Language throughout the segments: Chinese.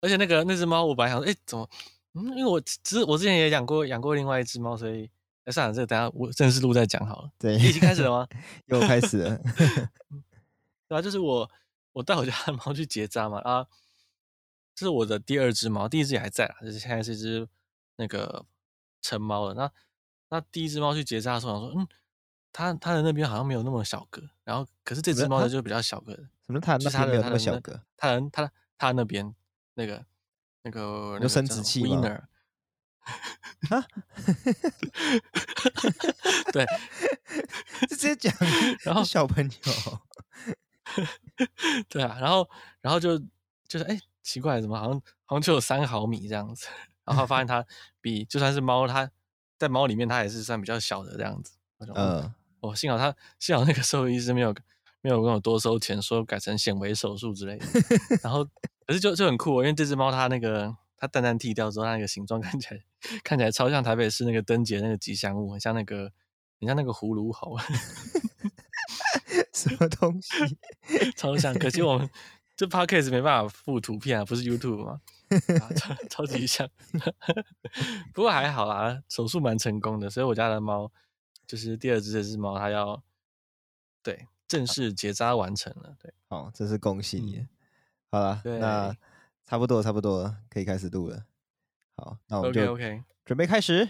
而且那个那只猫，我本来想说，哎、欸，怎么？嗯，因为我其实我之前也养过养过另外一只猫，所以哎，算了，这个等下我正式录再讲好了。对，已经开始了吗？又开始了。对啊，就是我我带我家的猫去结扎嘛啊，这是我的第二只猫，第一只也还在啊，就是现在是一只那个成猫了。那那第一只猫去结扎的时候，我想说，嗯，它它的那边好像没有那么小个，然后可是这只猫呢就比较小个的。什么？它它的没有那么小个？它的它它那边那个。那个有生殖器吗？啊，对，就直接讲，然后小朋友，对啊，然后然后就就是哎，奇怪，怎么好像好像就有三毫米这样子，然后发现它比就算是猫，它在猫里面它也是算比较小的这样子。嗯，哦，幸好它幸好那个兽医师没有没有跟我多收钱，说改成显微手术之类的，然后。可是就就很酷，因为这只猫它那个它蛋蛋剃掉之后，它那个形状看起来看起来超像台北市那个灯节那个吉祥物，很像那个很像那个葫芦猴，什么东西？超像。可惜我们这 podcast 没办法附图片啊，不是 YouTube 吗？超超级像。不过还好啦，手术蛮成功的，所以我家的猫就是第二只这只猫，它要对正式结扎完成了。对，哦，这是恭喜你。嗯好了，那差不多差不多可以开始录了。好，那我们就准备开始。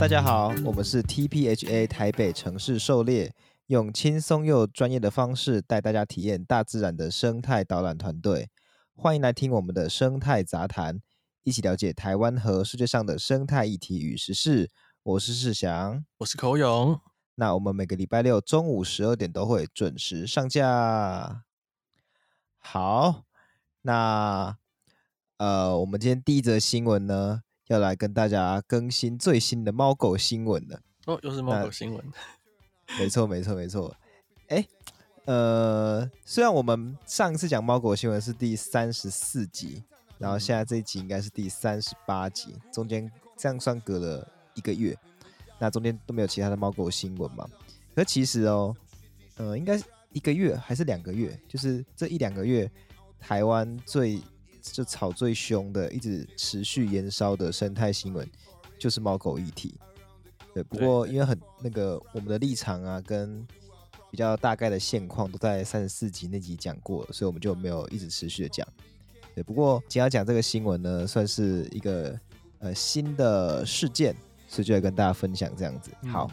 大家好，我们是 TPHA 台北城市狩猎，用轻松又专业的方式带大家体验大自然的生态导览团队。欢迎来听我们的生态杂谈，一起了解台湾和世界上的生态议题与时事。我是世祥，我是口勇。那我们每个礼拜六中午十二点都会准时上架。好，那呃，我们今天第一则新闻呢，要来跟大家更新最新的猫狗新闻了哦，又是猫狗新闻。没错，没错，没错。哎，呃，虽然我们上一次讲猫狗新闻是第三十四集，然后现在这一集应该是第三十八集，中间这样算隔了一个月，那中间都没有其他的猫狗新闻嘛？可其实哦，呃，应该是一个月还是两个月？就是这一两个月，台湾最。就吵最凶的，一直持续延烧的生态新闻，就是猫狗议题。对，不过因为很那个我们的立场啊，跟比较大概的现况都在三十四集那集讲过，所以我们就没有一直持续的讲。对，不过今天要讲这个新闻呢，算是一个呃新的事件，所以就来跟大家分享这样子。好。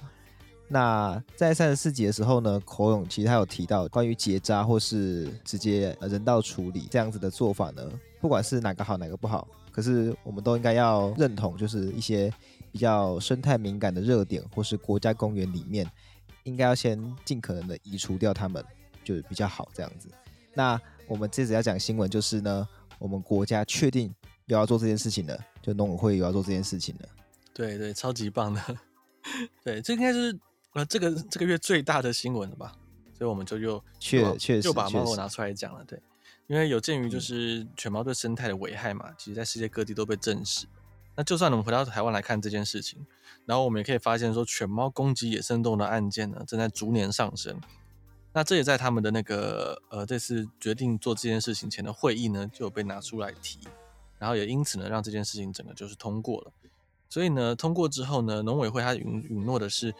那在三十四集的时候呢，孔勇其实他有提到关于结扎或是直接人道处理这样子的做法呢，不管是哪个好哪个不好，可是我们都应该要认同，就是一些比较生态敏感的热点或是国家公园里面，应该要先尽可能的移除掉它们，就是比较好这样子。那我们这次要讲新闻就是呢，我们国家确定又要做这件事情了，就农委会又要做这件事情了。对对，超级棒的。对，这应该是。那这个这个月最大的新闻了吧？所以我们就又确确实就把猫狗拿出来讲了。对，因为有鉴于就是犬猫对生态的危害嘛，其实在世界各地都被证实。那就算我们回到台湾来看这件事情，然后我们也可以发现说，犬猫攻击野生动物的案件呢，正在逐年上升。那这也在他们的那个呃这次决定做这件事情前的会议呢，就有被拿出来提，然后也因此呢，让这件事情整个就是通过了。所以呢，通过之后呢，农委会他允允诺的是。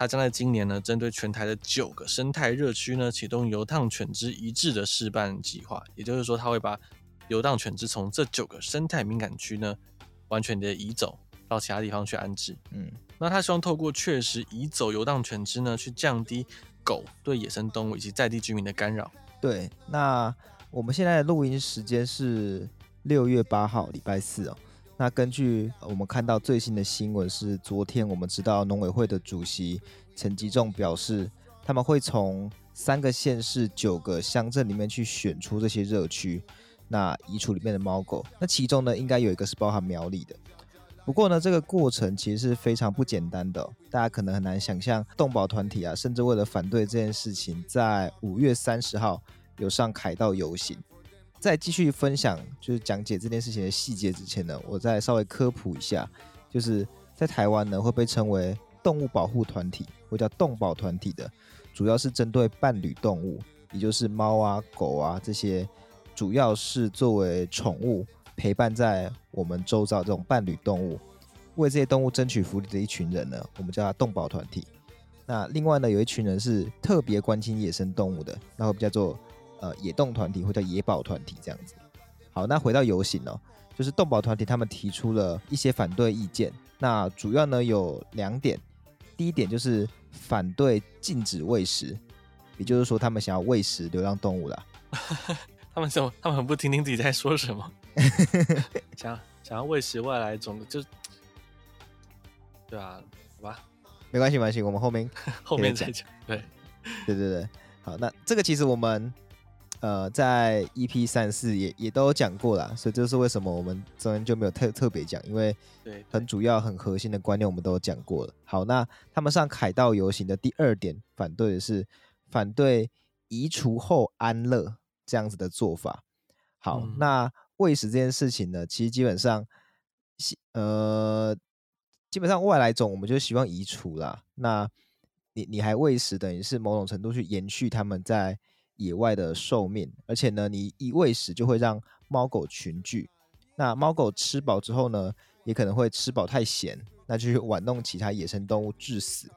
他将在今年呢，针对全台的九个生态热区呢，启动游荡犬只一致的示范计划。也就是说，他会把游荡犬只从这九个生态敏感区呢，完全的移走到其他地方去安置。嗯，那他希望透过确实移走游荡犬只呢，去降低狗对野生动物以及在地居民的干扰。对，那我们现在的录音时间是六月八号，礼拜四哦。那根据我们看到最新的新闻是，昨天我们知道农委会的主席陈吉仲表示，他们会从三个县市九个乡镇里面去选出这些热区。那移除里面的猫狗。那其中呢，应该有一个是包含苗栗的。不过呢，这个过程其实是非常不简单的，大家可能很难想象，动保团体啊，甚至为了反对这件事情，在五月三十号有上凯道游行。在继续分享就是讲解这件事情的细节之前呢，我再稍微科普一下，就是在台湾呢会被称为动物保护团体或叫动保团体的，主要是针对伴侣动物，也就是猫啊、狗啊这些，主要是作为宠物陪伴在我们周遭这种伴侣动物，为这些动物争取福利的一群人呢，我们叫它动保团体。那另外呢，有一群人是特别关心野生动物的，那会叫做。呃，野动团体或者野保团体这样子。好，那回到游行哦，就是动保团体他们提出了一些反对意见。那主要呢有两点，第一点就是反对禁止喂食，也就是说他们想要喂食流浪动物啦。他们怎么？他们很不听听自己在说什么？想想要喂食外来种，就对啊，好吧，没关系，没关系，我们后面 后面再讲。对，对对对，好，那这个其实我们。呃，在 EP 三四也也都有讲过啦，所以这是为什么我们昨天就没有特特别讲，因为对很主要、很核心的观念我们都有讲过了。好，那他们上凯道游行的第二点反对的是反对移除后安乐这样子的做法。好，嗯、那喂食这件事情呢，其实基本上，呃，基本上外来种我们就希望移除啦。那你你还喂食，等于是某种程度去延续他们在。野外的寿命，而且呢，你一喂食就会让猫狗群聚。那猫狗吃饱之后呢，也可能会吃饱太闲，那就去玩弄其他野生动物致死。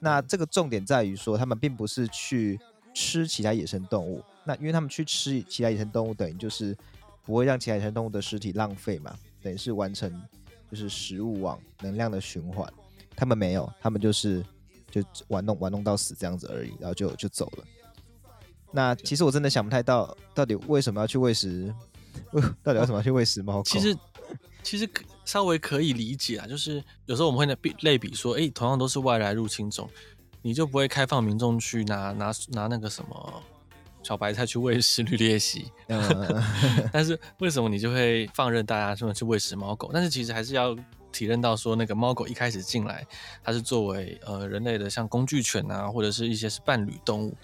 那这个重点在于说，他们并不是去吃其他野生动物，那因为他们去吃其他野生动物，等于就是不会让其他野生动物的尸体浪费嘛，等于是完成就是食物网能量的循环。他们没有，他们就是就玩弄玩弄到死这样子而已，然后就就走了。那其实我真的想不太到，到底为什么要去喂食？到底为什么要去喂食猫狗？其实，其实稍微可以理解啊，就是有时候我们会类类比说，哎，同样都是外来入侵种，你就不会开放民众去拿拿拿那个什么小白菜去喂食 绿鬣蜥？嗯、但是为什么你就会放任大家这么去喂食猫狗？但是其实还是要体认到说，那个猫狗一开始进来，它是作为呃人类的像工具犬啊，或者是一些是伴侣动物。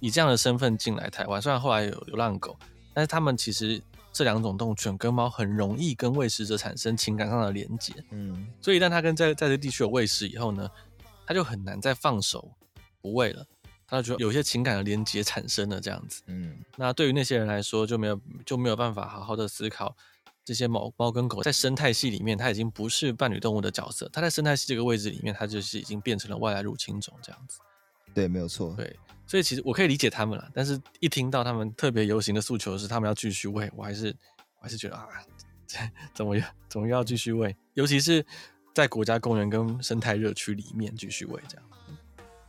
以这样的身份进来台湾，虽然后来有流浪狗，但是他们其实这两种动物，犬跟猫，很容易跟喂食者产生情感上的连结。嗯，所以一旦它跟在在这地区有喂食以后呢，它就很难再放手不喂了。他就有些情感的连结产生了这样子。嗯，那对于那些人来说，就没有就没有办法好好的思考这些猫猫跟狗在生态系里面，它已经不是伴侣动物的角色，它在生态系这个位置里面，它就是已经变成了外来入侵种这样子。对，没有错。对。所以其实我可以理解他们了，但是一听到他们特别游行的诉求是他们要继续喂，我还是我还是觉得啊，怎么又怎么又要继续喂？尤其是在国家公园跟生态热区里面继续喂这样。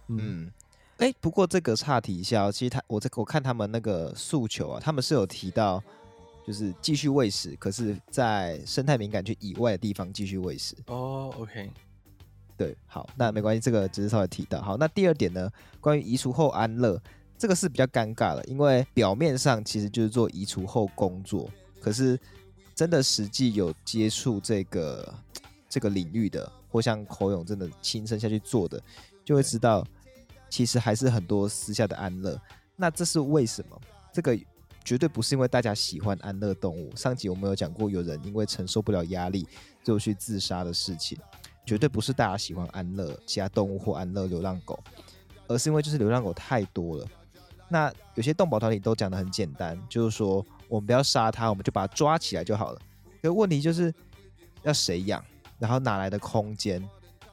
嗯，哎、欸，不过这个岔题一下，其实他我在我看他们那个诉求啊，他们是有提到就是继续喂食，可是在生态敏感区以外的地方继续喂食。哦，OK。对，好，那没关系，这个只是稍微提到。好，那第二点呢，关于移除后安乐，这个是比较尴尬的，因为表面上其实就是做移除后工作，可是真的实际有接触这个这个领域的，或像口勇真的亲身下去做的，就会知道，其实还是很多私下的安乐。那这是为什么？这个绝对不是因为大家喜欢安乐动物。上集我们有讲过，有人因为承受不了压力就去自杀的事情。绝对不是大家喜欢安乐其他动物或安乐流浪狗，而是因为就是流浪狗太多了。那有些动保团体都讲得很简单，就是说我们不要杀它，我们就把它抓起来就好了。可问题就是要谁养，然后哪来的空间，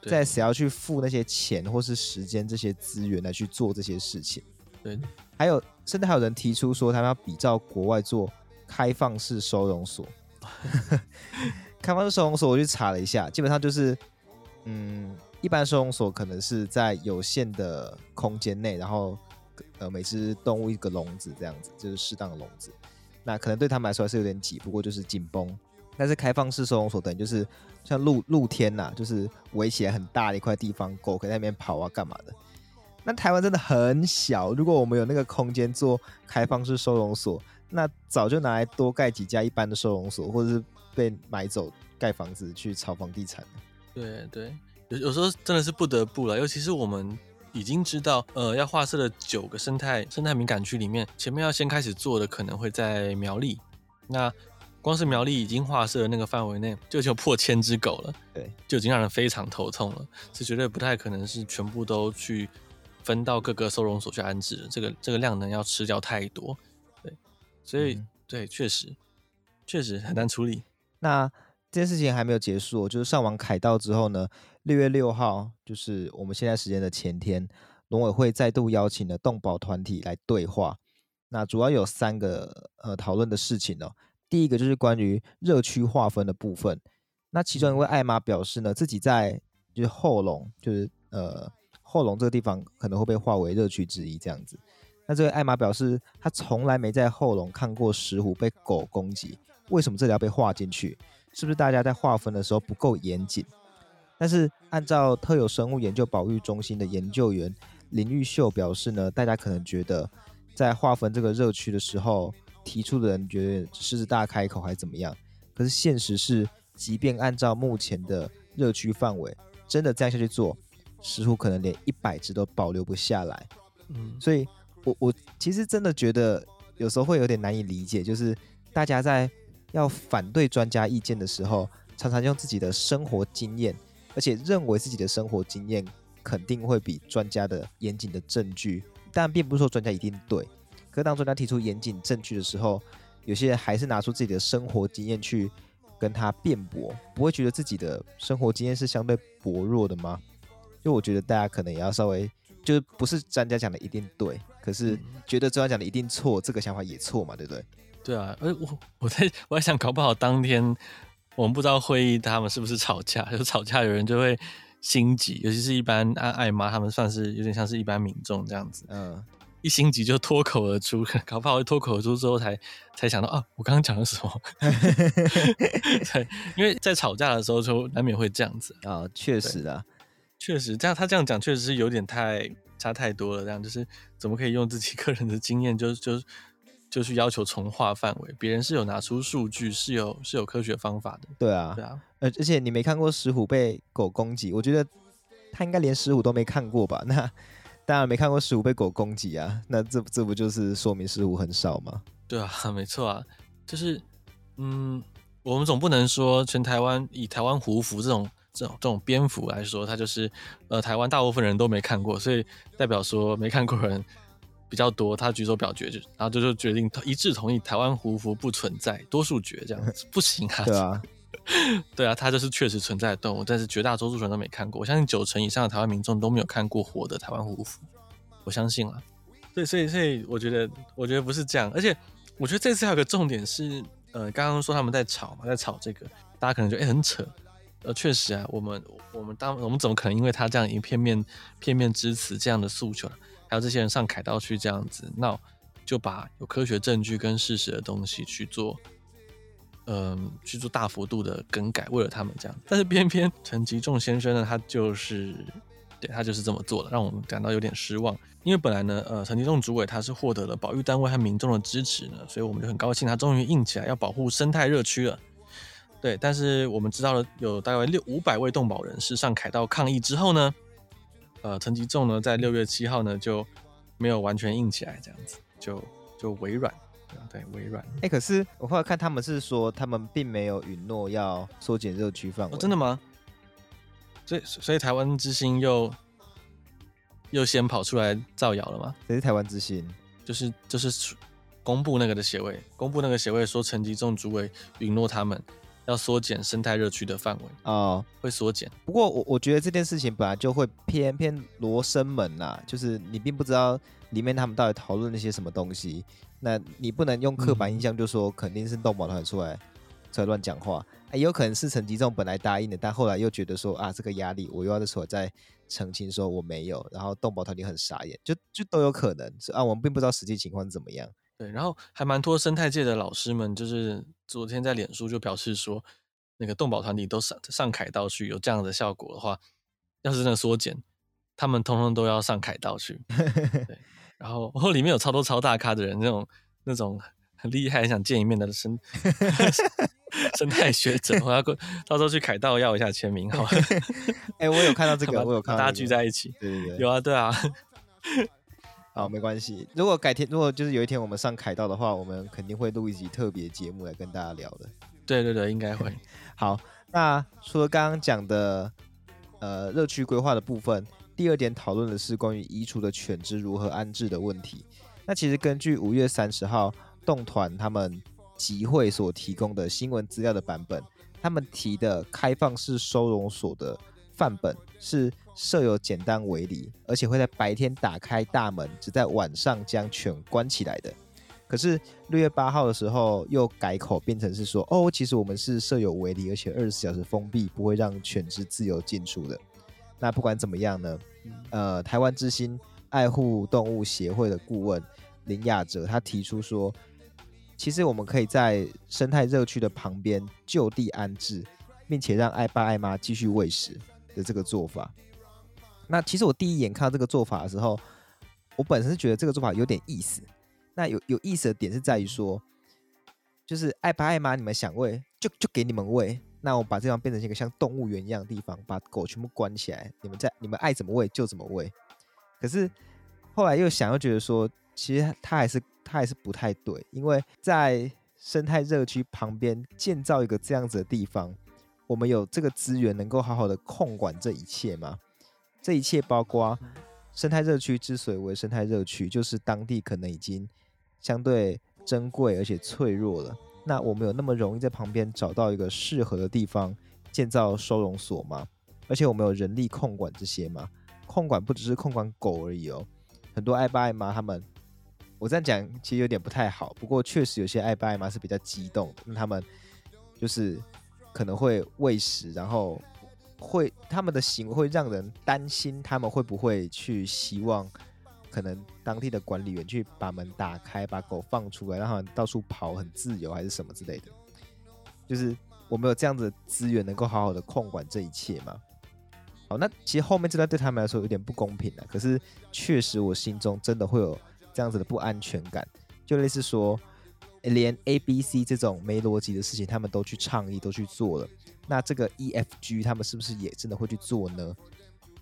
再谁要去付那些钱或是时间这些资源来去做这些事情？对，还有甚至还有人提出说他们要比照国外做开放式收容所。开放式收容所我去查了一下，基本上就是。嗯，一般收容所可能是在有限的空间内，然后呃每只动物一个笼子这样子，就是适当的笼子。那可能对他们来说还是有点挤，不过就是紧绷。但是开放式收容所等于就是像露露天呐、就是围起来很大的一块地方，狗可以在那边跑啊干嘛的。那台湾真的很小，如果我们有那个空间做开放式收容所，那早就拿来多盖几家一般的收容所，或者是被买走盖房子去炒房地产。对对，有有时候真的是不得不了，尤其是我们已经知道，呃，要划设的九个生态生态敏感区里面，前面要先开始做的可能会在苗栗。那光是苗栗已经划设的那个范围内，就就破千只狗了，对，就已经让人非常头痛了。是绝对不太可能是全部都去分到各个收容所去安置的，这个这个量能要吃掉太多。对所以，嗯、对，确实，确实很难处理。那这件事情还没有结束，就是上网凯道之后呢，六月六号，就是我们现在时间的前天，农委会再度邀请了动保团体来对话。那主要有三个呃讨论的事情哦。第一个就是关于热区划分的部分。那其中一位艾玛表示呢，自己在就是后龙，就是呃后龙这个地方可能会被划为热区之一这样子。那这位艾玛表示，她从来没在后龙看过石虎被狗攻击，为什么这里要被划进去？是不是大家在划分的时候不够严谨？但是按照特有生物研究保育中心的研究员林玉秀表示呢，大家可能觉得在划分这个热区的时候，提出的人觉得狮子大开口还是怎么样？可是现实是，即便按照目前的热区范围，真的这样下去做，似乎可能连一百只都保留不下来。嗯，所以。我我其实真的觉得有时候会有点难以理解，就是大家在要反对专家意见的时候，常常用自己的生活经验，而且认为自己的生活经验肯定会比专家的严谨的证据。但并不是说专家一定对，可是当专家提出严谨证据的时候，有些人还是拿出自己的生活经验去跟他辩驳，不会觉得自己的生活经验是相对薄弱的吗？就我觉得大家可能也要稍微。就是不是专家讲的一定对，可是觉得专家讲的一定错，这个想法也错嘛，对不对？对啊，而我我在我在想，搞不好当天我们不知道会议他们是不是吵架，就吵架有人就会心急，尤其是一般爱爱妈他们算是有点像是一般民众这样子，嗯，一心急就脱口而出，搞不好会脱口而出之后才才想到啊，我刚刚讲的什么？对，因为在吵架的时候就难免会这样子啊，确实啊。确实，这样他这样讲确实是有点太差太多了。这样就是怎么可以用自己个人的经验就就就去要求重划范围？别人是有拿出数据，是有是有科学方法的。对啊，对啊。而而且你没看过石虎被狗攻击，我觉得他应该连石虎都没看过吧？那当然没看过石虎被狗攻击啊。那这这不就是说明石虎很少吗？对啊，没错啊。就是嗯，我们总不能说全台湾以台湾胡服这种。这种这种蝙蝠来说，它就是呃台湾大部分人都没看过，所以代表说没看过人比较多。他举手表决就，然后就就决定一致同意台湾虎符不存在，多数决这样子不行啊。对啊，对啊，它就是确实存在的动物，但是绝大多数人都没看过。我相信九成以上的台湾民众都没有看过活的台湾虎符，我相信啊。对，所以所以我觉得我觉得不是这样，而且我觉得这次还有个重点是，呃，刚刚说他们在吵嘛，在吵这个，大家可能觉得哎很扯。呃，确实啊，我们我们当我们怎么可能因为他这样一片面片面之词这样的诉求，还有这些人上凯道去这样子闹，就把有科学证据跟事实的东西去做，嗯、去做大幅度的更改，为了他们这样。但是偏偏陈吉仲先生呢，他就是对他就是这么做的，让我们感到有点失望。因为本来呢，呃，陈吉仲主委他是获得了保育单位和民众的支持呢，所以我们就很高兴，他终于硬起来要保护生态热区了。对，但是我们知道了有大概六五百位动保人士上凯道抗议之后呢，呃，陈吉仲呢在六月七号呢就没有完全硬起来，这样子就就微软，对，微软。哎，可是我后来看他们是说他们并没有允诺要缩减热区范围。哦，真的吗？所以所以台湾之星又又先跑出来造谣了吗？谁是台湾之星？就是就是公布那个的协会，公布那个协会说陈吉仲主委允诺他们。要缩减生态热区的范围。啊，会缩减。不过我我觉得这件事情本来就会偏偏罗生门呐、啊，就是你并不知道里面他们到底讨论了些什么东西，那你不能用刻板印象就说肯定是动保团出来、嗯、出来乱讲话，也有可能是陈吉仲本来答应的，但后来又觉得说啊这个压力我又要出来再澄清说我没有，然后动保团体很傻眼，就就都有可能。是啊，我们并不知道实际情况是怎么样。对，然后还蛮多生态界的老师们，就是昨天在脸书就表示说，那个动保团体都上上凯道去，有这样的效果的话，要是真的缩减，他们通通都要上凯道去。对，然后然后里面有超多超大咖的人，那种那种很厉害，很想见一面的生 生态学者，我要过到时候去凯道要一下签名，好。哎、欸，我有看到这个，我有看到、这个、大家聚在一起，对对对，有啊，对啊。好，没关系。如果改天，如果就是有一天我们上凯道的话，我们肯定会录一集特别节目来跟大家聊的。对对对，应该会。好，那除了刚刚讲的呃热区规划的部分，第二点讨论的是关于移除的犬只如何安置的问题。那其实根据五月三十号动团他们集会所提供的新闻资料的版本，他们提的开放式收容所的范本是。设有简单围篱，而且会在白天打开大门，只在晚上将犬关起来的。可是六月八号的时候又改口，变成是说，哦，其实我们是设有围篱，而且二十四小时封闭，不会让犬只自由进出的。那不管怎么样呢，呃，台湾之心爱护动物协会的顾问林雅哲他提出说，其实我们可以在生态热区的旁边就地安置，并且让爱爸爱妈继续喂食的这个做法。那其实我第一眼看到这个做法的时候，我本身是觉得这个做法有点意思。那有有意思的点是在于说，就是爱爸爱妈，你们想喂就就给你们喂。那我把这方变成一个像动物园一样的地方，把狗全部关起来，你们在你们爱怎么喂就怎么喂。可是后来又想又觉得说，其实它还是它还是不太对，因为在生态热区旁边建造一个这样子的地方，我们有这个资源能够好好的控管这一切吗？这一切包括生态热区之所以为生态热区，就是当地可能已经相对珍贵而且脆弱了。那我们有那么容易在旁边找到一个适合的地方建造收容所吗？而且我们有人力控管这些吗？控管不只是控管狗而已哦，很多爱爸爱妈他们，我这样讲其实有点不太好。不过确实有些爱爸爱妈是比较激动的，那他们就是可能会喂食，然后。会，他们的行为会让人担心，他们会不会去希望，可能当地的管理员去把门打开，把狗放出来，让他们到处跑，很自由，还是什么之类的？就是我们有这样子的资源，能够好好的控管这一切吗？好，那其实后面这段对他们来说有点不公平了。可是确实，我心中真的会有这样子的不安全感，就类似说，连 A、B、C 这种没逻辑的事情，他们都去倡议，都去做了。那这个 E、F、G 他们是不是也真的会去做呢？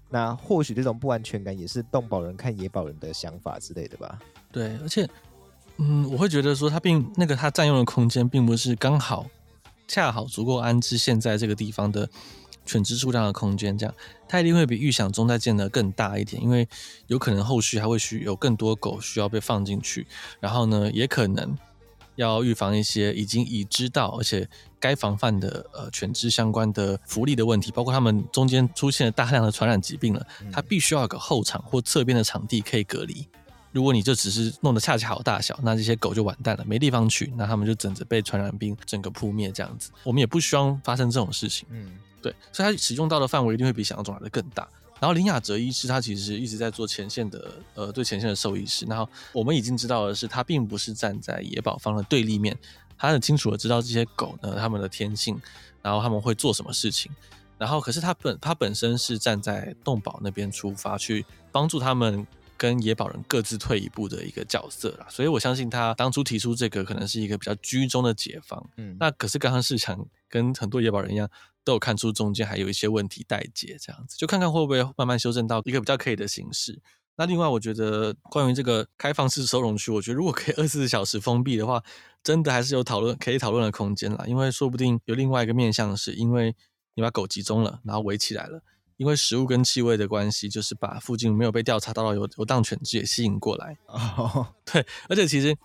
那或许这种不安全感也是动保人看野保人的想法之类的吧。对，而且，嗯，我会觉得说他并那个他占用的空间并不是刚好恰好足够安置现在这个地方的犬只数量的空间，这样他一定会比预想中在建的更大一点，因为有可能后续还会需有更多狗需要被放进去，然后呢，也可能。要预防一些已经已知道而且该防范的呃犬只相关的福利的问题，包括他们中间出现了大量的传染疾病了，它必须要有个后场或侧边的场地可以隔离。如果你就只是弄得恰恰好大小，那这些狗就完蛋了，没地方去，那他们就整着被传染病整个扑灭这样子。我们也不希望发生这种事情，嗯，对，所以它使用到的范围一定会比想象中来的更大。然后林雅哲医师他其实一直在做前线的，呃，对前线的兽医师。然后我们已经知道的是，他并不是站在野保方的对立面，他很清楚的知道这些狗呢，他们的天性，然后他们会做什么事情。然后可是他本他本身是站在动保那边出发，去帮助他们跟野保人各自退一步的一个角色啦。所以我相信他当初提出这个可能是一个比较居中的解方。嗯，那可是刚刚市场跟很多野保人一样。都有看出中间还有一些问题待解，这样子就看看会不会慢慢修正到一个比较可以的形式。那另外，我觉得关于这个开放式收容区，我觉得如果可以二十四小时封闭的话，真的还是有讨论可以讨论的空间啦。因为说不定有另外一个面向是，因为你把狗集中了，然后围起来了，因为食物跟气味的关系，就是把附近没有被调查到的游游荡犬只也吸引过来。哦，对，而且其实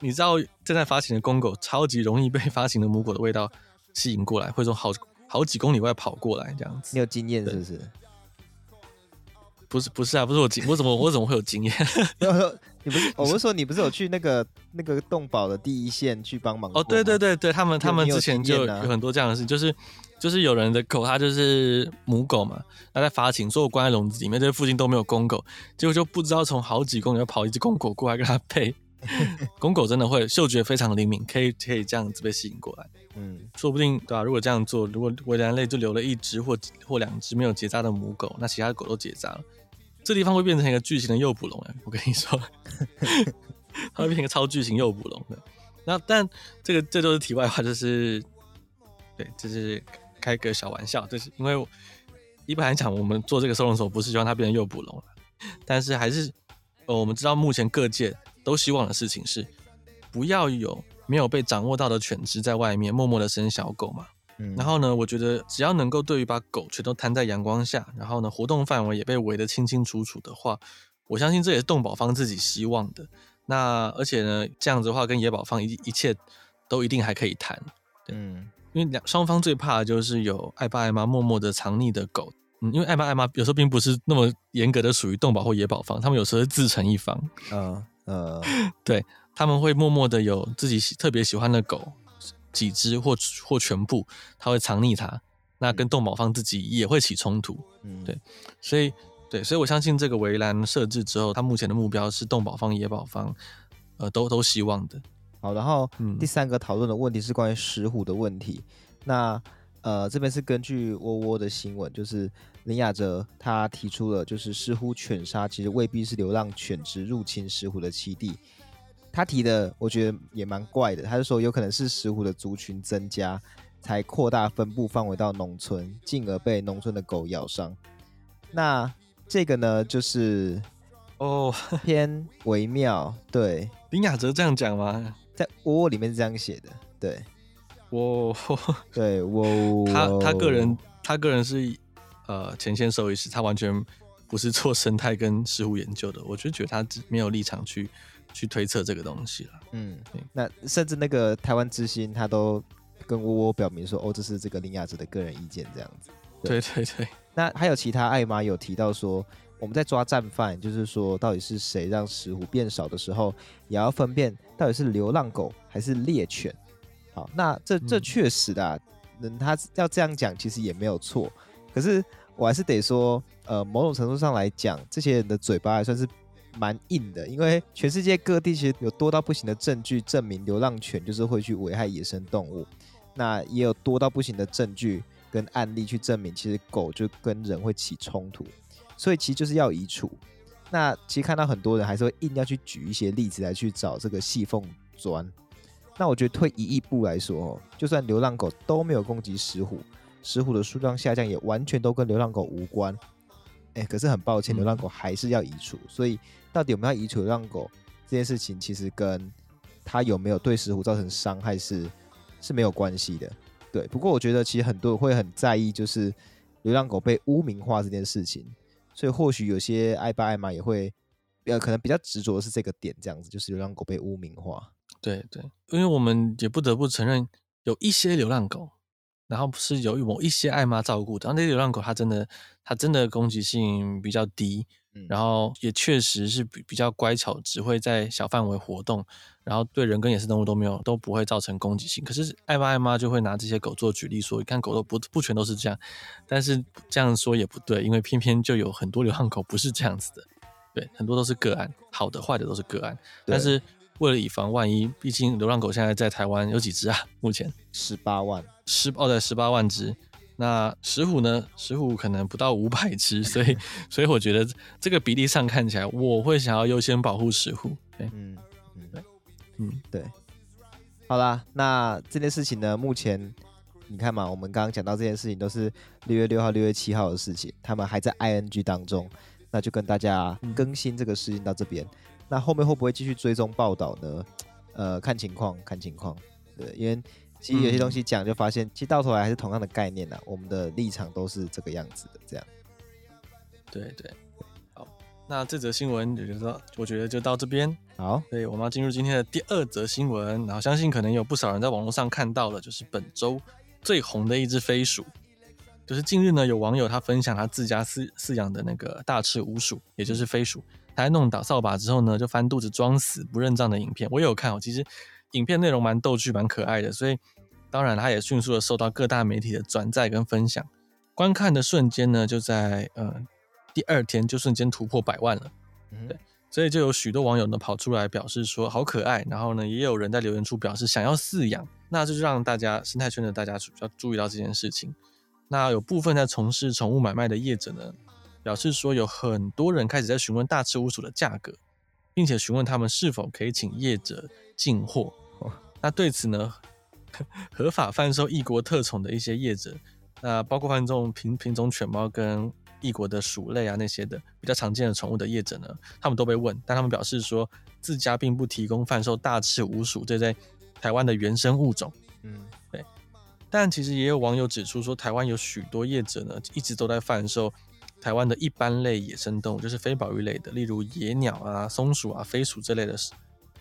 你知道，正在发情的公狗超级容易被发情的母狗的味道吸引过来，会从好。好几公里外跑过来这样子，你有经验是不是？不是不是啊，不是我经，我怎么我怎么会有经验？你不是，我不是说你不是有去那个那个动保的第一线去帮忙？哦，对对对对，他们他们之前就有很多这样的事，就是就是有人的狗，它就是母狗嘛，它在发情，所以我关在笼子里面，这附近都没有公狗，结果就不知道从好几公里要跑一只公狗过来跟它配。公狗真的会嗅觉非常灵敏，可以可以这样子被吸引过来。嗯，说不定对吧、啊？如果这样做，如果围栏内就留了一只或或两只没有结扎的母狗，那其他的狗都结扎了，这地方会变成一个巨型的诱捕笼。我跟你说，它会变成一个超巨型诱捕笼的。那但这个这都是题外话，就是对，就是开个小玩笑，就是因为一般来讲，我们做这个收容所不是希望它变成诱捕笼，但是还是呃，我们知道目前各界都希望的事情是不要有没有被掌握到的犬只在外面默默的生小狗嘛。嗯，然后呢，我觉得只要能够对于把狗全都摊在阳光下，然后呢，活动范围也被围得清清楚楚的话，我相信这也是动保方自己希望的。那而且呢，这样子的话，跟野保方一一切都一定还可以谈。嗯，因为两双方最怕的就是有爱爸爱妈默默的藏匿的狗。嗯，因为爱爸爱妈有时候并不是那么严格的属于动保或野保方，他们有时候是自成一方。嗯嗯，对，他们会默默的有自己喜特别喜欢的狗。几只或或全部，他会藏匿它，那跟动保方自己也会起冲突，嗯，对，所以对，所以我相信这个围栏设置之后，他目前的目标是动保方、野保方，呃，都都希望的。好，然后第三个讨论的问题是关于石虎的问题。嗯、那呃，这边是根据窝窝的新闻，就是林雅哲他提出了，就是似乎犬杀其实未必是流浪犬只入侵石虎的栖地。他提的我觉得也蛮怪的，他就说有可能是石虎的族群增加，才扩大分布范围到农村，进而被农村的狗咬伤。那这个呢，就是哦 偏微妙。对，林雅哲这样讲吗？在窝窝里面是这样写的。对，我对我他他个人他个人是呃前线兽医师，他完全不是做生态跟石虎研究的，我就觉得他没有立场去。去推测这个东西了，嗯，那甚至那个台湾之星，他都跟窝窝表明说，哦，这是这个林雅哲的个人意见，这样子。对对对。那还有其他艾玛有提到说，我们在抓战犯，就是说到底是谁让石虎变少的时候，也要分辨到底是流浪狗还是猎犬。好，那这这确实的、啊，嗯，他要这样讲，其实也没有错。可是我还是得说，呃，某种程度上来讲，这些人的嘴巴还算是。蛮硬的，因为全世界各地其实有多到不行的证据证明流浪犬就是会去危害野生动物，那也有多到不行的证据跟案例去证明，其实狗就跟人会起冲突，所以其实就是要移除。那其实看到很多人还是会硬要去举一些例子来去找这个细缝钻。那我觉得退一亿步来说，就算流浪狗都没有攻击石虎，石虎的数量下降也完全都跟流浪狗无关。哎，可是很抱歉，流浪狗还是要移除，嗯、所以。到底有没有移除流浪狗这件事情，其实跟它有没有对石虎造成伤害是是没有关系的。对，不过我觉得其实很多人会很在意，就是流浪狗被污名化这件事情。所以或许有些爱爸爱妈也会，呃，可能比较执着的是这个点，这样子就是流浪狗被污名化。对对，因为我们也不得不承认，有一些流浪狗，然后是由于某一些爱妈照顾的，然后那些流浪狗它真的它真的攻击性比较低。然后也确实是比比较乖巧，只会在小范围活动，然后对人跟野生动物都没有都不会造成攻击性。可是爱妈爱妈就会拿这些狗做举例说，你看狗都不不全都是这样，但是这样说也不对，因为偏偏就有很多流浪狗不是这样子的，对，很多都是个案，好的坏的都是个案。但是为了以防万一，毕竟流浪狗现在在台湾有几只啊？目前十八万，十哦对，十八万只。那石虎呢？石虎可能不到五百只，所以所以我觉得这个比例上看起来，我会想要优先保护石虎。对，嗯嗯对，嗯对。好啦，那这件事情呢，目前你看嘛，我们刚刚讲到这件事情都是六月六号、六月七号的事情，他们还在 ing 当中，那就跟大家更新这个事情到这边。嗯、那后面会不会继续追踪报道呢？呃，看情况，看情况。对，因为。其实有些东西讲就发现，其实到头来还是同样的概念呐。我们的立场都是这个样子的，这样。对对，好，那这则新闻也就说，我觉得就到这边。好，对，我们要进入今天的第二则新闻。然后相信可能有不少人在网络上看到了，就是本周最红的一只飞鼠。就是近日呢，有网友他分享他自家饲饲养的那个大赤乌鼠，也就是飞鼠，他在弄倒扫把之后呢，就翻肚子装死不认账的影片，我有看哦。其实。影片内容蛮逗趣、蛮可爱的，所以当然它也迅速的受到各大媒体的转载跟分享。观看的瞬间呢，就在呃第二天就瞬间突破百万了。嗯，对，所以就有许多网友呢跑出来表示说好可爱，然后呢也有人在留言处表示想要饲养，那这就让大家生态圈的大家要注意到这件事情。那有部分在从事宠物买卖的业者呢，表示说有很多人开始在询问大赤乌鼠的价格，并且询问他们是否可以请业者进货。那对此呢，合法贩售异国特宠的一些业者，那包括贩售这种品品种犬猫跟异国的鼠类啊那些的比较常见的宠物的业者呢，他们都被问，但他们表示说自家并不提供贩售大赤鼯鼠这在台湾的原生物种。嗯，对。但其实也有网友指出说，台湾有许多业者呢，一直都在贩售台湾的一般类野生动物，就是非保育类的，例如野鸟啊、松鼠啊、飞鼠这类的，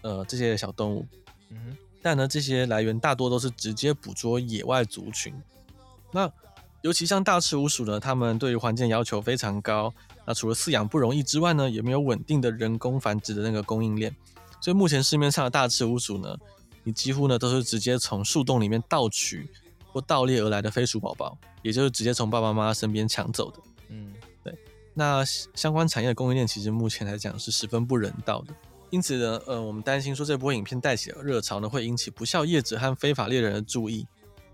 呃，这些小动物。嗯，但呢，这些来源大多都是直接捕捉野外族群。那尤其像大赤鼯鼠呢，它们对于环境要求非常高。那除了饲养不容易之外呢，也没有稳定的人工繁殖的那个供应链。所以目前市面上的大赤鼯鼠呢，你几乎呢都是直接从树洞里面盗取。或盗猎而来的飞鼠宝宝，也就是直接从爸爸妈妈身边抢走的。嗯，对。那相关产业的供应链其实目前来讲是十分不人道的。因此呢，呃，我们担心说这波影片带起的热潮呢，会引起不肖业者和非法猎人的注意，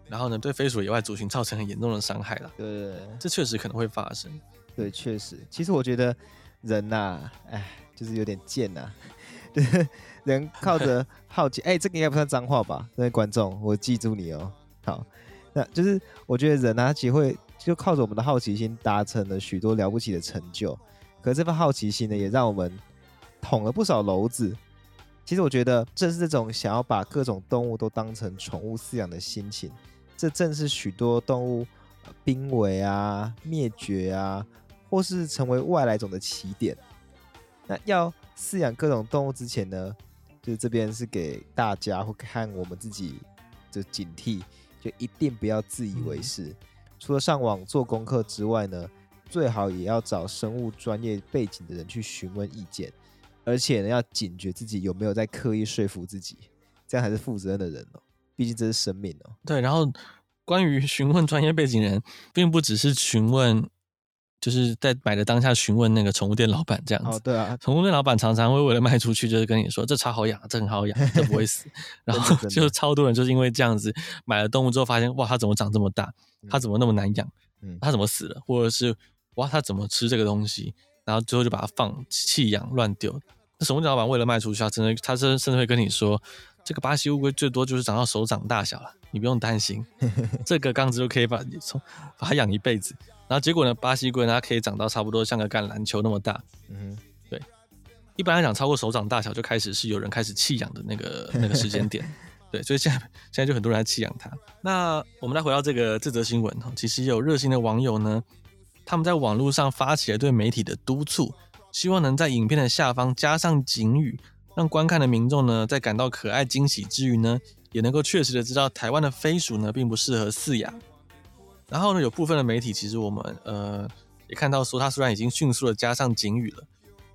然后呢，对飞鼠野外族群造成很严重的伤害了。对，这确实可能会发生。对，确实。其实我觉得人呐、啊，哎，就是有点贱呐、啊。对，人靠着 好奇，哎，这个应该不算脏话吧？各位观众，我记住你哦。好。那就是我觉得人啊，其实会就靠着我们的好奇心达成了许多了不起的成就。可是这份好奇心呢，也让我们捅了不少篓子。其实我觉得，正是这种想要把各种动物都当成宠物饲养的心情，这正是许多动物濒危啊、灭绝啊，或是成为外来种的起点。那要饲养各种动物之前呢，就这边是给大家或看我们自己的警惕。就一定不要自以为是，嗯、除了上网做功课之外呢，最好也要找生物专业背景的人去询问意见，而且呢，要警觉自己有没有在刻意说服自己，这样才是负责任的人哦。毕竟这是生命哦。对，然后关于询问专业背景人，并不只是询问。就是在买的当下询问那个宠物店老板这样子，对啊，宠物店老板常常会为了卖出去，就是跟你说这超好养，这很好养，这不会死。然后 就超多人就是因为这样子买了动物之后，发现哇，它怎么长这么大？它怎么那么难养？嗯它怎么死了？或者是哇，它怎么吃这个东西？然后最后就把它放弃养乱丢。那宠物店老板为了卖出去，他真的，他甚甚至会跟你说，这个巴西乌龟最多就是长到手掌大小了，你不用担心，这个缸子就可以把你从把它养一辈子。然后结果呢？巴西龟呢，它可以长到差不多像个橄榄球那么大。嗯，对。一般来讲，超过手掌大小就开始是有人开始弃养的那个 那个时间点。对，所以现在现在就很多人在弃养它。那我们来回到这个这则新闻哈，其实有热心的网友呢，他们在网络上发起了对媒体的督促，希望能在影片的下方加上警语，让观看的民众呢，在感到可爱惊喜之余呢，也能够确实的知道台湾的飞鼠呢，并不适合饲养。然后呢，有部分的媒体其实我们呃也看到说，他虽然已经迅速的加上警语了，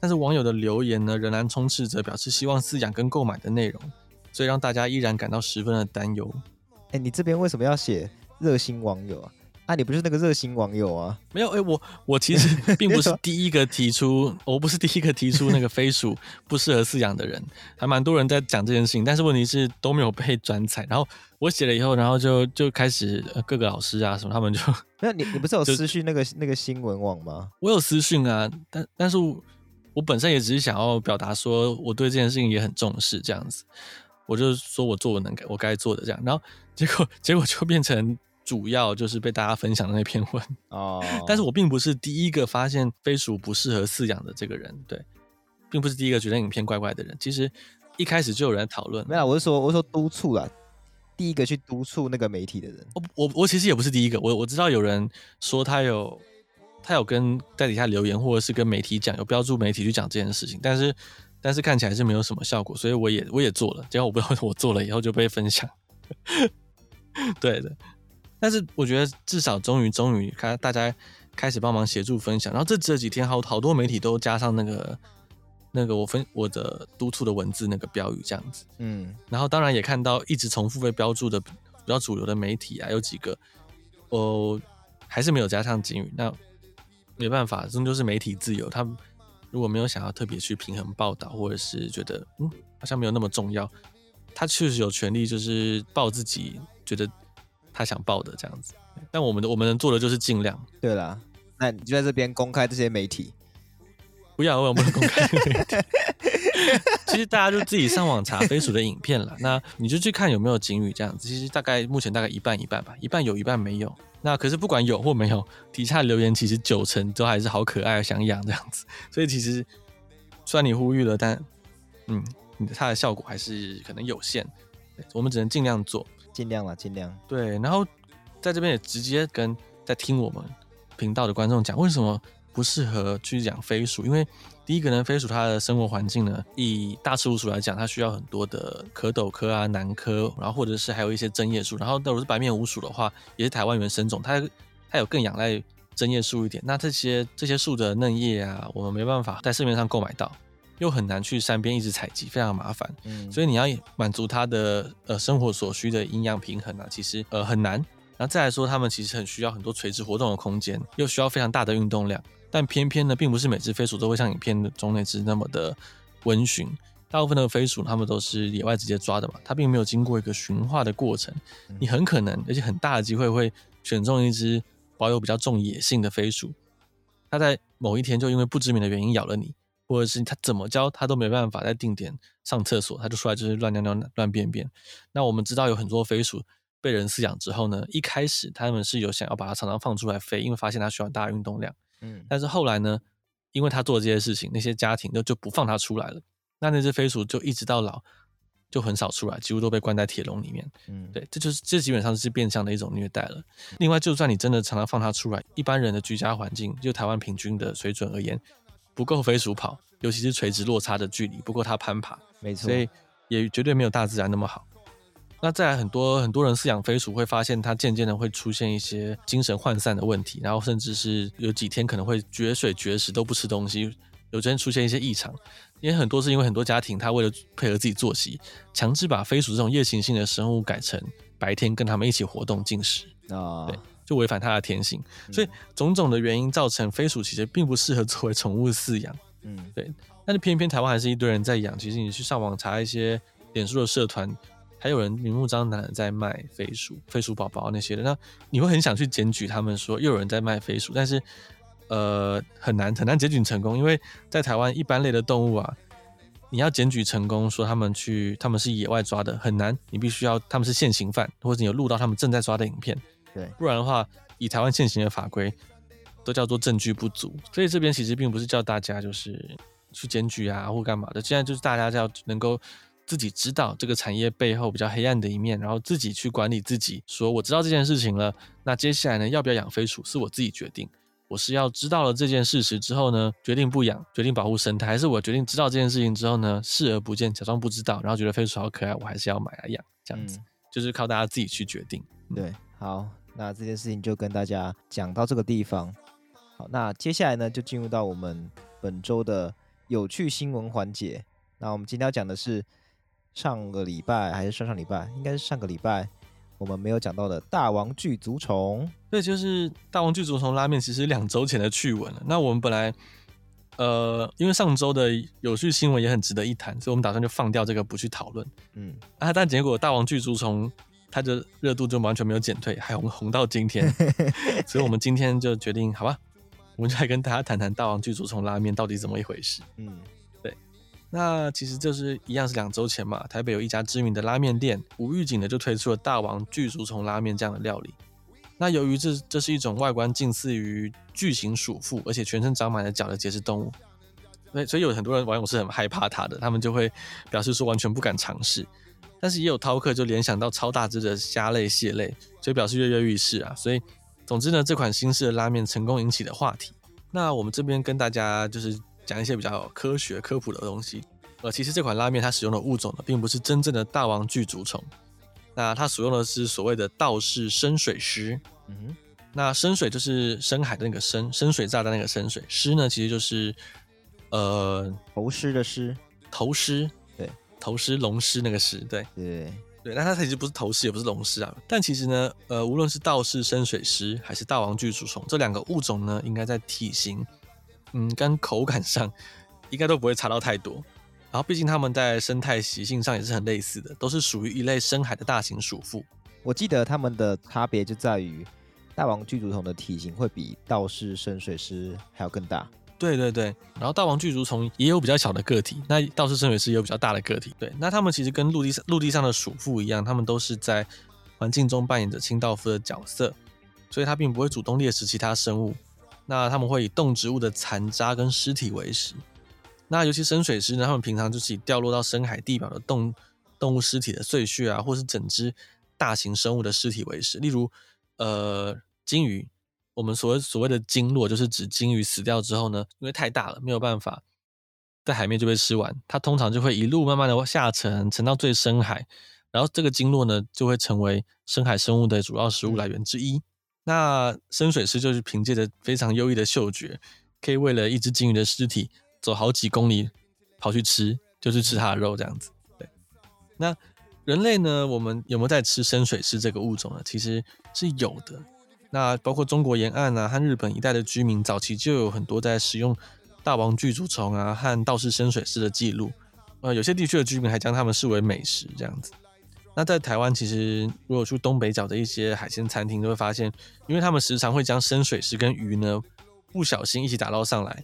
但是网友的留言呢仍然充斥着表示希望饲养跟购买的内容，所以让大家依然感到十分的担忧。哎，你这边为什么要写热心网友啊？啊，你不是那个热心网友啊？没有，哎，我我其实 并不是第一个提出，我不是第一个提出那个飞鼠不适合饲养的人，还蛮多人在讲这件事情，但是问题是都没有被转采，然后。我写了以后，然后就就开始各个老师啊什么，他们就那你你不是有 私讯那个那个新闻网吗？我有私讯啊，但但是我，我本身也只是想要表达说我对这件事情也很重视这样子，我就说我做我能我该做的这样，然后结果结果就变成主要就是被大家分享的那篇文。哦，但是我并不是第一个发现飞鼠不适合饲养的这个人，对，并不是第一个觉得影片怪怪的人，其实一开始就有人讨论，没有，我是说我是说督促了。第一个去督促那个媒体的人，我我我其实也不是第一个，我我知道有人说他有他有跟在底下留言，或者是跟媒体讲，有标注媒体去讲这件事情，但是但是看起来是没有什么效果，所以我也我也做了，结果我不知道我做了以后就被分享，对的，但是我觉得至少终于终于开大家开始帮忙协助分享，然后这这几天好好多媒体都加上那个。那个我分我的督促的文字那个标语这样子，嗯，然后当然也看到一直重复被标注的比较主流的媒体啊，有几个，哦，还是没有加上警语，那没办法，终究是媒体自由，他如果没有想要特别去平衡报道，或者是觉得嗯好像没有那么重要，他确实有权利就是报自己觉得他想报的这样子，但我们的我们能做的就是尽量。对啦，那你就在这边公开这些媒体。不要，我不能公开。其实大家就自己上网查飞鼠的影片了，那你就去看有没有警语这样子。其实大概目前大概一半一半吧，一半有一半没有。那可是不管有或没有，底下留言其实九成都还是好可爱，想养这样子。所以其实虽然你呼吁了，但嗯，它的效果还是可能有限。我们只能尽量做，尽量了，尽量。对，然后在这边也直接跟在听我们频道的观众讲，为什么不适合去养飞鼠？因为第一个呢，飞鼠它的生活环境呢，以大赤鼯鼠来讲，它需要很多的壳斗科啊、南科，然后或者是还有一些针叶树。然后，如果是白面鼯鼠的话，也是台湾原生种，它它有更仰赖针叶树一点。那这些这些树的嫩叶啊，我们没办法在市面上购买到，又很难去山边一直采集，非常麻烦。嗯，所以你要满足它的呃生活所需的营养平衡啊，其实呃很难。然后再来说，它们其实很需要很多垂直活动的空间，又需要非常大的运动量。但偏偏呢，并不是每只飞鼠都会像影片中那只那么的温驯。大部分的飞鼠，它们都是野外直接抓的嘛，它并没有经过一个驯化的过程。你很可能，而且很大的机会会选中一只保有比较重野性的飞鼠，它在某一天就因为不知名的原因咬了你，或者是他怎么教他都没办法在定点上厕所，他就出来就是乱尿尿、乱便便。那我们知道有很多飞鼠被人饲养之后呢，一开始他们是有想要把它常常放出来飞，因为发现它需要大运动量。嗯，但是后来呢，因为他做这些事情，那些家庭就就不放它出来了。那那只飞鼠就一直到老，就很少出来，几乎都被关在铁笼里面。嗯，对，这就是这基本上是变相的一种虐待了。另外，就算你真的常常放它出来，一般人的居家环境，就台湾平均的水准而言，不够飞鼠跑，尤其是垂直落差的距离，不够它攀爬。没错，所以也绝对没有大自然那么好。那再来，很多很多人饲养飞鼠会发现，它渐渐的会出现一些精神涣散的问题，然后甚至是有几天可能会绝水绝食，都不吃东西，有些人出现一些异常。也很多是因为很多家庭他为了配合自己作息，强制把飞鼠这种夜行性的生物改成白天跟他们一起活动进食啊，对，就违反它的天性。所以种种的原因造成飞鼠其实并不适合作为宠物饲养。嗯，对。但是偏偏台湾还是一堆人在养。其实你去上网查一些脸书的社团。还有人明目张胆的在卖飞鼠、飞鼠宝宝那些的，那你会很想去检举他们，说又有人在卖飞鼠，但是呃很难很难检举成功，因为在台湾一般类的动物啊，你要检举成功，说他们去他们是野外抓的很难，你必须要他们是现行犯，或者你有录到他们正在抓的影片，对，不然的话，以台湾现行的法规都叫做证据不足，所以这边其实并不是叫大家就是去检举啊或干嘛的，现在就是大家要能够。自己知道这个产业背后比较黑暗的一面，然后自己去管理自己。说我知道这件事情了，那接下来呢，要不要养飞鼠是我自己决定。我是要知道了这件事实之后呢，决定不养，决定保护生态，还是我决定知道这件事情之后呢，视而不见，假装不知道，然后觉得飞鼠好可爱，我还是要买来养。这样子、嗯、就是靠大家自己去决定。对，好，那这件事情就跟大家讲到这个地方。好，那接下来呢，就进入到我们本周的有趣新闻环节。那我们今天要讲的是。上个礼拜还是上上礼拜，应该是上个礼拜，我们没有讲到的大王巨足虫。对，就是大王巨足虫拉面，其实两周前的趣闻了。那我们本来，呃，因为上周的有趣新闻也很值得一谈，所以我们打算就放掉这个不去讨论。嗯啊，但结果大王巨足虫它的热度就完全没有减退，还红红到今天。所以我们今天就决定，好吧，我们就来跟大家谈谈大王巨足虫拉面到底怎么一回事。嗯。对那其实就是一样，是两周前嘛。台北有一家知名的拉面店，无预警的就推出了大王巨足虫拉面这样的料理。那由于这这是一种外观近似于巨型鼠妇，而且全身长满了角的节肢动物，所所以有很多人网友是很害怕它的，他们就会表示说完全不敢尝试。但是也有饕客就联想到超大只的虾类、蟹类，所以表示跃跃欲试啊。所以总之呢，这款新式的拉面成功引起的话题。那我们这边跟大家就是。讲一些比较科学科普的东西。呃，其实这款拉面它使用的物种呢，并不是真正的大王巨足虫，那它使用的是所谓的道氏深水狮。嗯哼，那深水就是深海的那个深，深水炸弹那个深水狮呢，其实就是呃头狮的狮，头狮，对，头狮龙狮那个狮，对对对，那它其实不是头狮，也不是龙狮啊。但其实呢，呃，无论是道氏深水狮还是大王巨足虫这两个物种呢，应该在体型。嗯，跟口感上应该都不会差到太多。然后，毕竟它们在生态习性上也是很类似的，都是属于一类深海的大型鼠妇。我记得它们的差别就在于，大王巨足虫的体型会比道氏深水狮还要更大。对对对，然后大王巨足虫也有比较小的个体，那道氏深水狮也有比较大的个体。对，那他们其实跟陆地上陆地上的鼠妇一样，他们都是在环境中扮演着清道夫的角色，所以它并不会主动猎食其他生物。那他们会以动植物的残渣跟尸体为食。那尤其深水狮呢，他们平常就是以掉落到深海地表的动动物尸体的碎屑啊，或是整只大型生物的尸体为食。例如，呃，鲸鱼，我们所谓所谓的鲸落，就是指鲸鱼死掉之后呢，因为太大了，没有办法在海面就被吃完，它通常就会一路慢慢的下沉，沉到最深海，然后这个鲸落呢，就会成为深海生物的主要食物来源之一。那深水狮就是凭借着非常优异的嗅觉，可以为了一只鲸鱼的尸体。走好几公里跑去吃，就是吃它的肉这样子。对，那人类呢？我们有没有在吃深水狮这个物种呢？其实是有的。那包括中国沿岸啊和日本一带的居民，早期就有很多在使用大王巨足虫啊和道氏深水狮的记录。呃，有些地区的居民还将它们视为美食这样子。那在台湾，其实如果去东北角的一些海鲜餐厅，都会发现，因为他们时常会将深水狮跟鱼呢不小心一起打捞上来。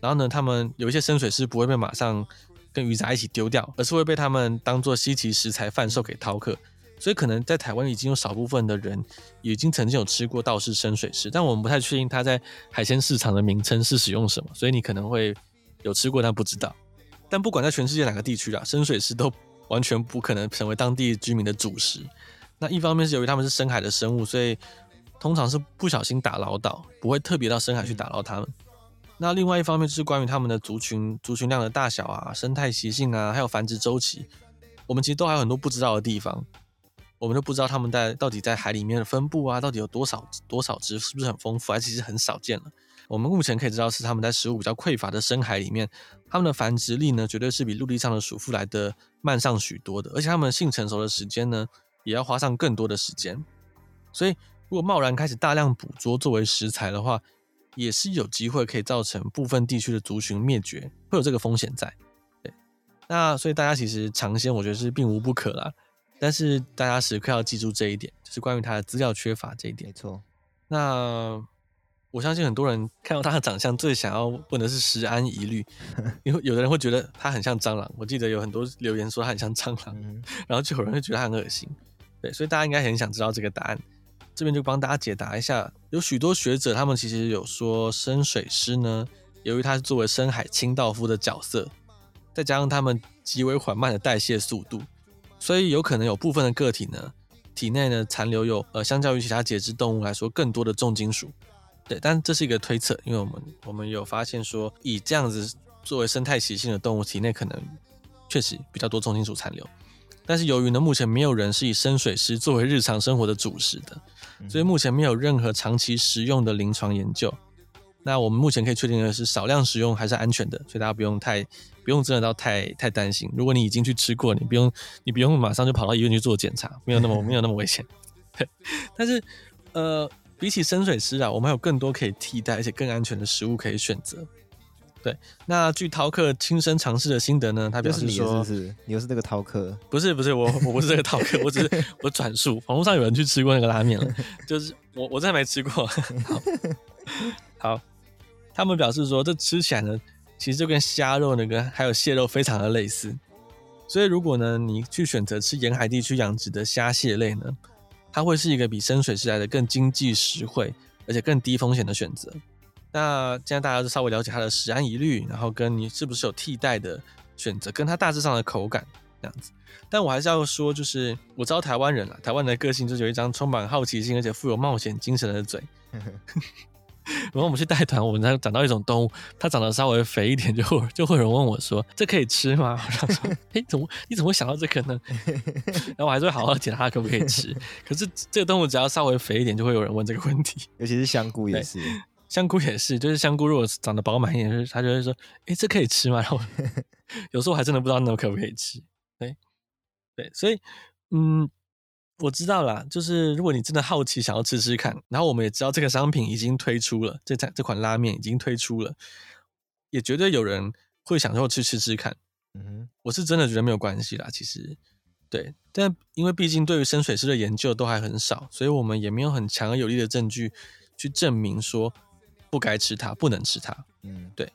然后呢，他们有一些深水狮不会被马上跟鱼杂一起丢掉，而是会被他们当做稀奇食材贩售给饕客。所以可能在台湾已经有少部分的人已经曾经有吃过道氏深水狮，但我们不太确定它在海鲜市场的名称是使用什么。所以你可能会有吃过，但不知道。但不管在全世界哪个地区啊，深水狮都完全不可能成为当地居民的主食。那一方面是由于他们是深海的生物，所以通常是不小心打捞到，不会特别到深海去打捞它们。那另外一方面就是关于他们的族群、族群量的大小啊、生态习性啊，还有繁殖周期，我们其实都还有很多不知道的地方。我们都不知道他们在到底在海里面的分布啊，到底有多少多少只，是不是很丰富，还是其实很少见了。我们目前可以知道是他们在食物比较匮乏的深海里面，他们的繁殖力呢，绝对是比陆地上的鼠妇来的慢上许多的，而且他们性成熟的时间呢，也要花上更多的时间。所以，如果贸然开始大量捕捉作为食材的话，也是有机会可以造成部分地区的族群灭绝，会有这个风险在。对，那所以大家其实尝鲜，我觉得是并无不可啦。但是大家时刻要记住这一点，就是关于它的资料缺乏这一点。没错。那我相信很多人看到它的长相，最想要问的是食安疑虑，因为有的人会觉得它很像蟑螂。我记得有很多留言说它很像蟑螂，嗯、然后就有人会觉得它很恶心。对，所以大家应该很想知道这个答案。这边就帮大家解答一下，有许多学者他们其实有说，深水狮呢，由于它是作为深海清道夫的角色，再加上它们极为缓慢的代谢速度，所以有可能有部分的个体呢，体内呢残留有呃，相较于其他节肢动物来说更多的重金属。对，但这是一个推测，因为我们我们有发现说，以这样子作为生态习性的动物体内可能确实比较多重金属残留。但是由于呢，目前没有人是以深水狮作为日常生活的主食的，所以目前没有任何长期食用的临床研究。那我们目前可以确定的是，少量食用还是安全的，所以大家不用太不用真的到太太担心。如果你已经去吃过，你不用你不用马上就跑到医院去做检查，没有那么 没有那么危险。对，但是呃，比起深水师啊，我们还有更多可以替代而且更安全的食物可以选择。对，那据饕客亲身尝试的心得呢，他表示说，是，是，是你又是这个饕客？不是不是，我我不是这个饕客，我只是我转述，网络上有人去吃过那个拉面了，就是我我真的没吃过。好，好，他们表示说，这吃起来呢，其实就跟虾肉那个还有蟹肉非常的类似，所以如果呢你去选择吃沿海地区养殖的虾蟹类呢，它会是一个比深水时来的更经济实惠，而且更低风险的选择。那现在大家就稍微了解它的食安疑虑，然后跟你是不是有替代的选择，跟它大致上的口感这样子。但我还是要说，就是我知道台湾人啊，台湾人的个性就是有一张充满好奇心而且富有冒险精神的嘴。然后我们去带团，我们才讲到一种动物，它长得稍微肥一点，就会就会有人问我说：“这可以吃吗？” 我想说：“哎，怎么你怎么会想到这个呢？” 然后我还是会好好解答它可不可以吃。可是这个动物只要稍微肥一点，就会有人问这个问题，尤其是香菇也是。香菇也是，就是香菇如果长得饱满一点，就是他就会说：“哎，这可以吃吗？”然后 有时候我还真的不知道那可不可以吃。对，对，所以嗯，我知道啦，就是如果你真的好奇想要吃吃看，然后我们也知道这个商品已经推出了，这这款拉面已经推出了，也绝对有人会想说去吃吃看。嗯哼，我是真的觉得没有关系啦，其实对，但因为毕竟对于深水师的研究都还很少，所以我们也没有很强而有力的证据去证明说。不该吃它，不能吃它。嗯，对，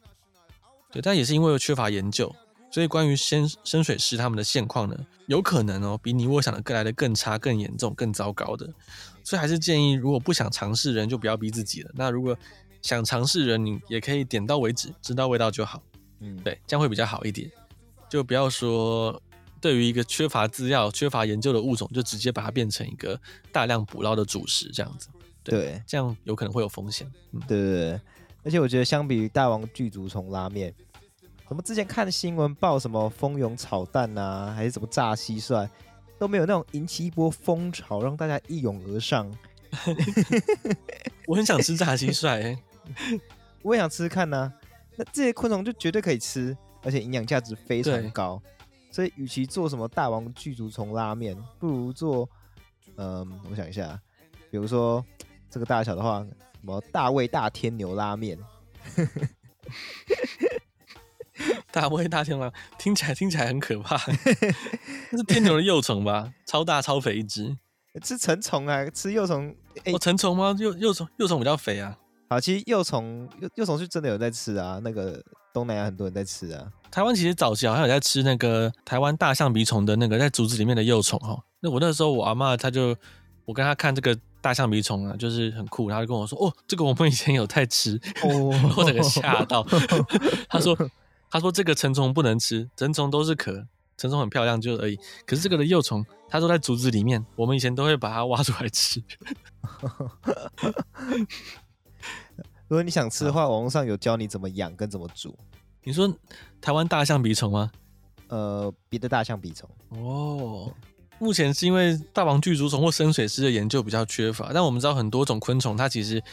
对，但也是因为缺乏研究，所以关于深深水师他们的现况呢，有可能哦，比你我想的更来的更差、更严重、更糟糕的。所以还是建议，如果不想尝试人，就不要逼自己了。那如果想尝试人，你也可以点到为止，知道味道就好。嗯，对，这样会比较好一点。就不要说对于一个缺乏资料、缺乏研究的物种，就直接把它变成一个大量捕捞的主食，这样子。对，对这样有可能会有风险。嗯，对对对。而且我觉得，相比于大王巨足虫拉面，什么之前看新闻报什么蜂蛹炒蛋啊，还是什么炸蟋蟀，都没有那种引起一波风潮，让大家一拥而上。我很想吃炸蟋蟀，欸，我也想吃吃看呢，啊。那这些昆虫就绝对可以吃，而且营养价值非常高。所以，与其做什么大王巨足虫拉面，不如做，嗯，我想一下，比如说这个大小的话。什么大胃大天牛拉面？大胃大天狼听起来听起来很可怕，那是天牛的幼虫吧？超大超肥一只，吃成虫啊？吃幼虫？哦，成虫吗？幼幼虫幼虫比较肥啊。好，其实幼虫幼幼虫是真的有在吃啊，那个东南亚很多人在吃啊。台湾其实早期好像有在吃那个台湾大象鼻虫的那个在竹子里面的幼虫哦。那我那时候我阿嬷她就我跟她看这个。大象鼻虫啊，就是很酷，然后就跟我说：“哦，这个我们以前有在吃。哦” 我整个吓到。他说：“他说这个成虫不能吃，成虫都是壳，成虫很漂亮就而已。可是这个的幼虫，它都在竹子里面，我们以前都会把它挖出来吃。”如果你想吃的话，网络上有教你怎么养跟怎么煮。你说台湾大象鼻虫吗？呃，别的大象鼻虫。哦。目前是因为大王巨足虫或深水师的研究比较缺乏，但我们知道很多种昆虫，它其实，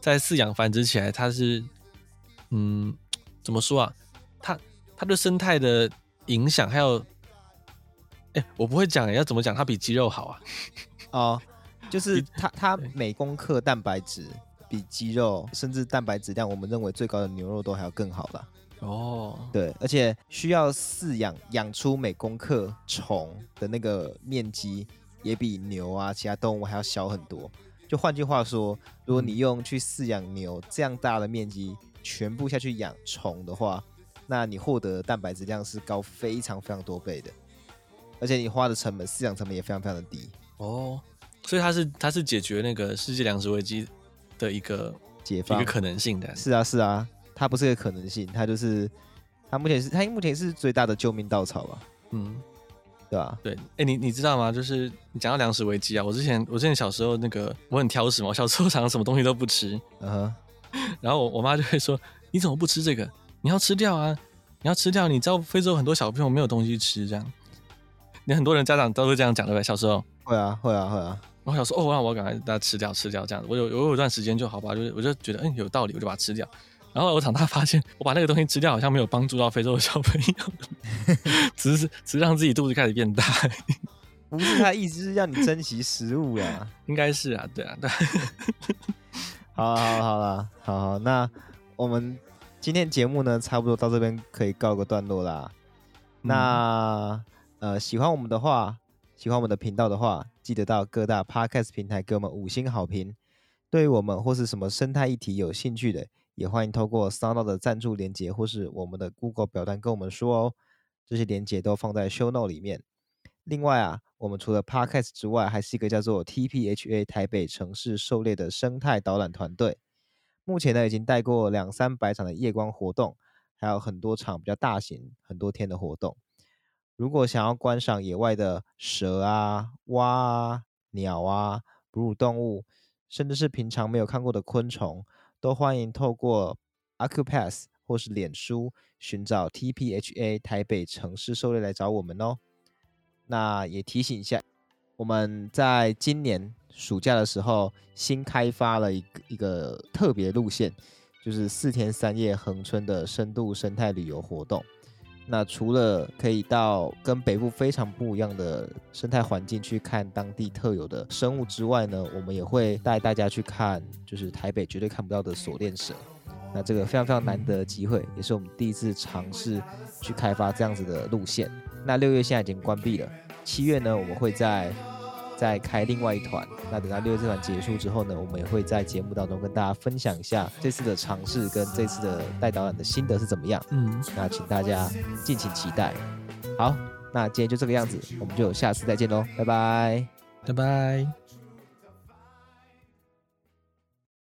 在饲养繁殖起来，它是，嗯，怎么说啊？它它对生态的影响还有，哎、欸，我不会讲，要怎么讲？它比鸡肉好啊？哦，就是它它每公克蛋白质比鸡肉，甚至蛋白质量我们认为最高的牛肉都还要更好了。哦，对，而且需要饲养养出每公克虫的那个面积，也比牛啊其他动物还要小很多。就换句话说，如果你用去饲养牛这样大的面积，全部下去养虫的话，那你获得的蛋白质量是高非常非常多倍的，而且你花的成本饲养成本也非常非常的低。哦，所以它是它是解决那个世界粮食危机的一个解放，一个可能性的。是啊，是啊。它不是个可能性，它就是它目前是它目前是最大的救命稻草吧？嗯，对吧？对，哎、欸，你你知道吗？就是你讲到粮食危机啊，我之前我之前小时候那个我很挑食嘛，我小时候常常什么东西都不吃，嗯哼，然后我我妈就会说：“你怎么不吃这个？你要吃掉啊！你要吃掉！你知道非洲很多小朋友没有东西吃，这样，你很多人家长都会这样讲，对不对？小时候会啊，会啊，会啊。然后想说哦，那我赶快把它吃掉，吃掉这样子。我有我有一段时间就好吧，就是我就觉得嗯有道理，我就把它吃掉。”然后我长大发现，我把那个东西吃掉，好像没有帮助到非洲的小朋友，只是只是让自己肚子开始变大。不是他意思是让你珍惜食物呀？应该是啊，对啊，对。好了，好了，好了，好，好，那我们今天节目呢，差不多到这边可以告个段落啦。嗯、那呃，喜欢我们的话，喜欢我们的频道的话，记得到各大 Podcast 平台给我们五星好评。对于我们或是什么生态议题有兴趣的。也欢迎透过 SoundOn 的赞助连接，或是我们的 Google 表单跟我们说哦。这些连接都放在 Show Note 里面。另外啊，我们除了 Podcast 之外，还是一个叫做 TPHA 台北城市狩猎的生态导览团队。目前呢，已经带过两三百场的夜光活动，还有很多场比较大型、很多天的活动。如果想要观赏野外的蛇啊、蛙啊、鸟啊、哺乳动物，甚至是平常没有看过的昆虫。都欢迎透过 a c u p a s s 或是脸书寻找 TPHA 台北城市狩猎来找我们哦。那也提醒一下，我们在今年暑假的时候新开发了一个一个特别路线，就是四天三夜恒春的深度生态旅游活动。那除了可以到跟北部非常不一样的生态环境去看当地特有的生物之外呢，我们也会带大家去看，就是台北绝对看不到的锁链蛇。那这个非常非常难得的机会，也是我们第一次尝试去开发这样子的路线。那六月现在已经关闭了，七月呢，我们会在再开另外一团。那等到六月这团结束之后呢，我们也会在节目当中跟大家分享一下这次的尝试跟这次的带导演的心得是怎么样。嗯，那请大家敬请期待。好，那今天就这个样子，我们就下次再见喽，拜拜，拜拜。